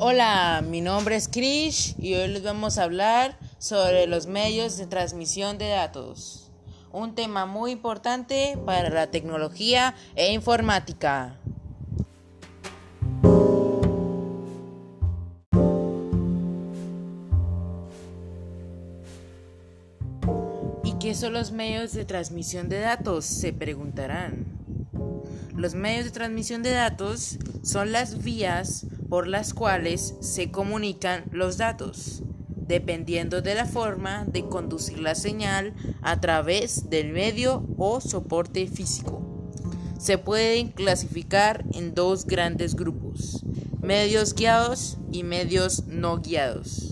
Hola, mi nombre es Krish y hoy les vamos a hablar sobre los medios de transmisión de datos, un tema muy importante para la tecnología e informática. ¿Y qué son los medios de transmisión de datos? Se preguntarán. Los medios de transmisión de datos son las vías por las cuales se comunican los datos, dependiendo de la forma de conducir la señal a través del medio o soporte físico. Se pueden clasificar en dos grandes grupos, medios guiados y medios no guiados.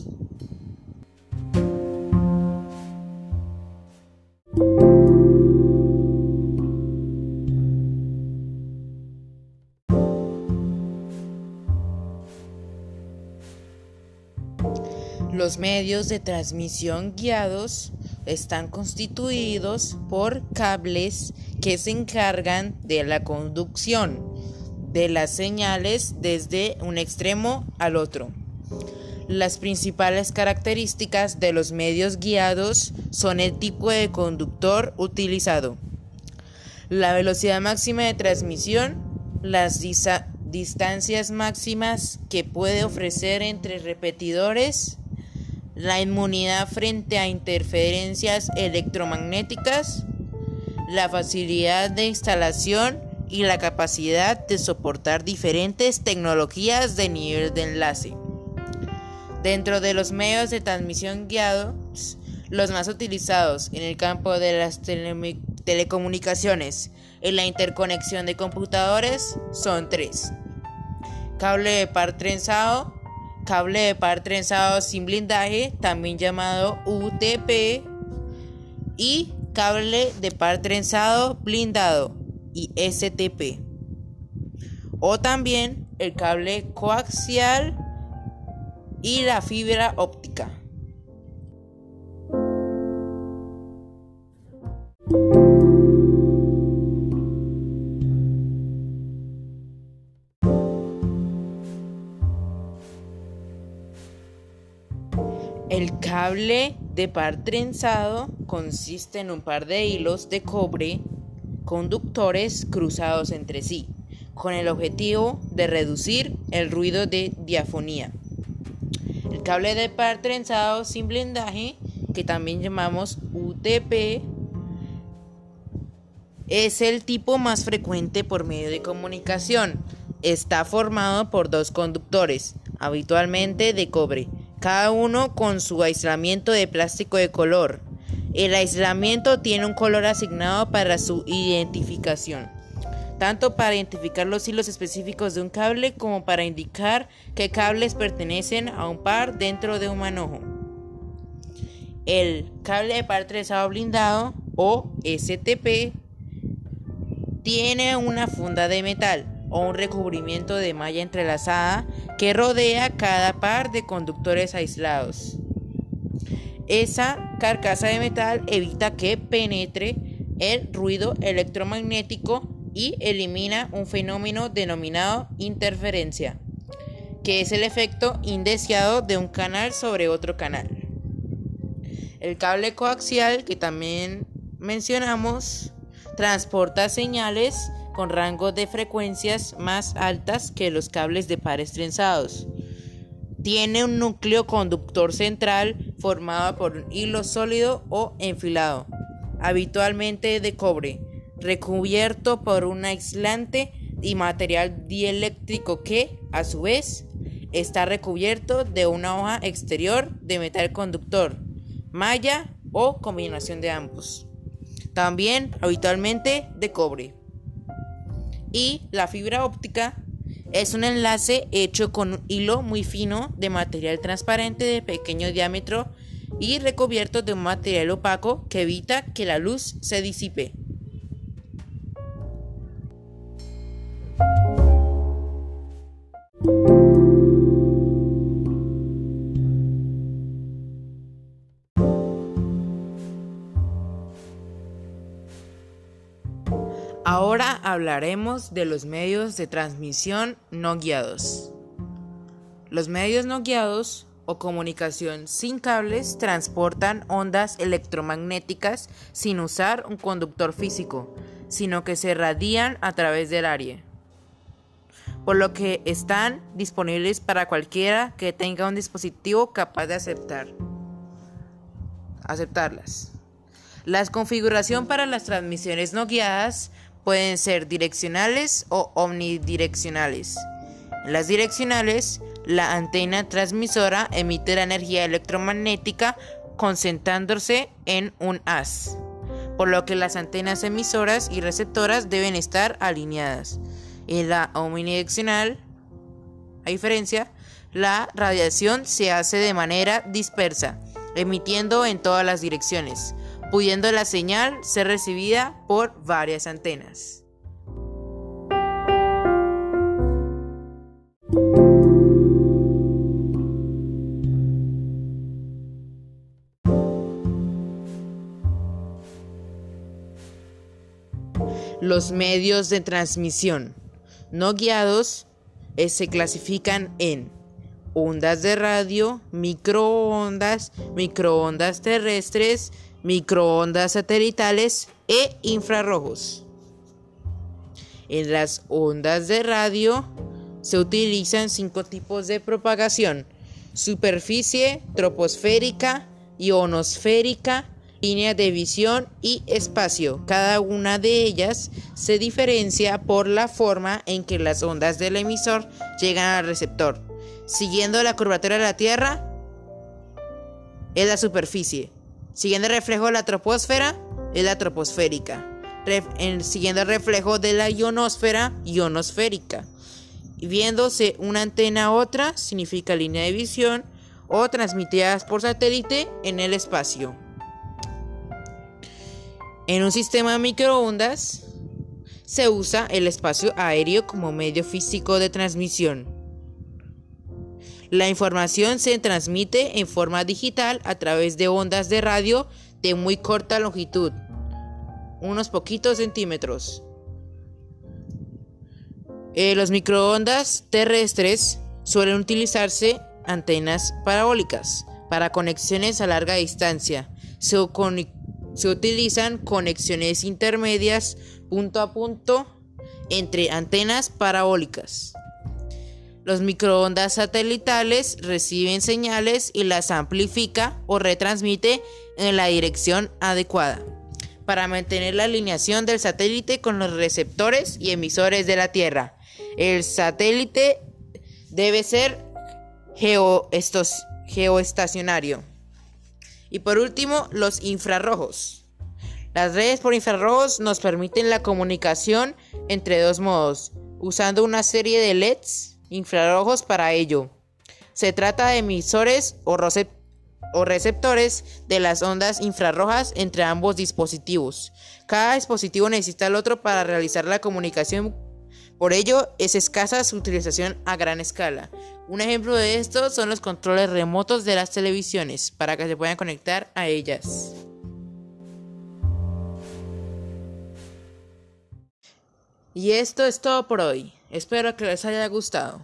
Los medios de transmisión guiados están constituidos por cables que se encargan de la conducción de las señales desde un extremo al otro. Las principales características de los medios guiados son el tipo de conductor utilizado, la velocidad máxima de transmisión, las distancias máximas que puede ofrecer entre repetidores, la inmunidad frente a interferencias electromagnéticas, la facilidad de instalación y la capacidad de soportar diferentes tecnologías de nivel de enlace. Dentro de los medios de transmisión guiados, los más utilizados en el campo de las telecomunicaciones y la interconexión de computadores son tres. Cable de par trenzado, cable de par trenzado sin blindaje, también llamado UTP, y cable de par trenzado blindado y STP. O también el cable coaxial y la fibra óptica. Cable de par trenzado consiste en un par de hilos de cobre conductores cruzados entre sí, con el objetivo de reducir el ruido de diafonía. El cable de par trenzado sin blindaje, que también llamamos UTP, es el tipo más frecuente por medio de comunicación. Está formado por dos conductores, habitualmente de cobre, cada uno con su aislamiento de plástico de color. El aislamiento tiene un color asignado para su identificación, tanto para identificar los hilos específicos de un cable como para indicar qué cables pertenecen a un par dentro de un manojo. El cable de par trenzado blindado o STP tiene una funda de metal o un recubrimiento de malla entrelazada que rodea cada par de conductores aislados. Esa carcasa de metal evita que penetre el ruido electromagnético y elimina un fenómeno denominado interferencia, que es el efecto indeseado de un canal sobre otro canal. El cable coaxial, que también mencionamos, transporta señales con rangos de frecuencias más altas que los cables de pares trenzados. Tiene un núcleo conductor central formado por un hilo sólido o enfilado, habitualmente de cobre, recubierto por un aislante y material dieléctrico que, a su vez, está recubierto de una hoja exterior de metal conductor, malla o combinación de ambos. También habitualmente de cobre y la fibra óptica es un enlace hecho con un hilo muy fino de material transparente de pequeño diámetro y recubierto de un material opaco que evita que la luz se disipe. Ahora hablaremos de los medios de transmisión no guiados. Los medios no guiados o comunicación sin cables transportan ondas electromagnéticas sin usar un conductor físico, sino que se radian a través del aire, por lo que están disponibles para cualquiera que tenga un dispositivo capaz de aceptar aceptarlas. La configuración para las transmisiones no guiadas pueden ser direccionales o omnidireccionales. En las direccionales, la antena transmisora emite la energía electromagnética concentrándose en un haz, por lo que las antenas emisoras y receptoras deben estar alineadas. En la omnidireccional, a diferencia, la radiación se hace de manera dispersa, emitiendo en todas las direcciones pudiendo la señal ser recibida por varias antenas. Los medios de transmisión no guiados eh, se clasifican en ondas de radio, microondas, microondas terrestres, microondas satelitales e infrarrojos. En las ondas de radio se utilizan cinco tipos de propagación. Superficie, troposférica, ionosférica, línea de visión y espacio. Cada una de ellas se diferencia por la forma en que las ondas del emisor llegan al receptor. Siguiendo la curvatura de la Tierra es la superficie. Siguiendo el reflejo de la troposfera, es la troposférica. siguiendo el reflejo de la ionosfera, ionosférica. viéndose una antena a otra, significa línea de visión o transmitidas por satélite en el espacio. En un sistema de microondas se usa el espacio aéreo como medio físico de transmisión. La información se transmite en forma digital a través de ondas de radio de muy corta longitud, unos poquitos centímetros. En eh, los microondas terrestres suelen utilizarse antenas parabólicas para conexiones a larga distancia. Se utilizan conexiones intermedias punto a punto entre antenas parabólicas. Los microondas satelitales reciben señales y las amplifica o retransmite en la dirección adecuada para mantener la alineación del satélite con los receptores y emisores de la Tierra. El satélite debe ser geoestacionario. Y por último, los infrarrojos. Las redes por infrarrojos nos permiten la comunicación entre dos modos, usando una serie de LEDs infrarrojos para ello. Se trata de emisores o, receptores de las ondas infrarrojas entre ambos dispositivos. Cada dispositivo necesita el otro para realizar la comunicación, por ello es escasa su utilización a gran escala. Un ejemplo de esto son los controles remotos de las televisiones para que se puedan conectar a ellas. Y esto es todo por hoy. Espero que les haya gustado.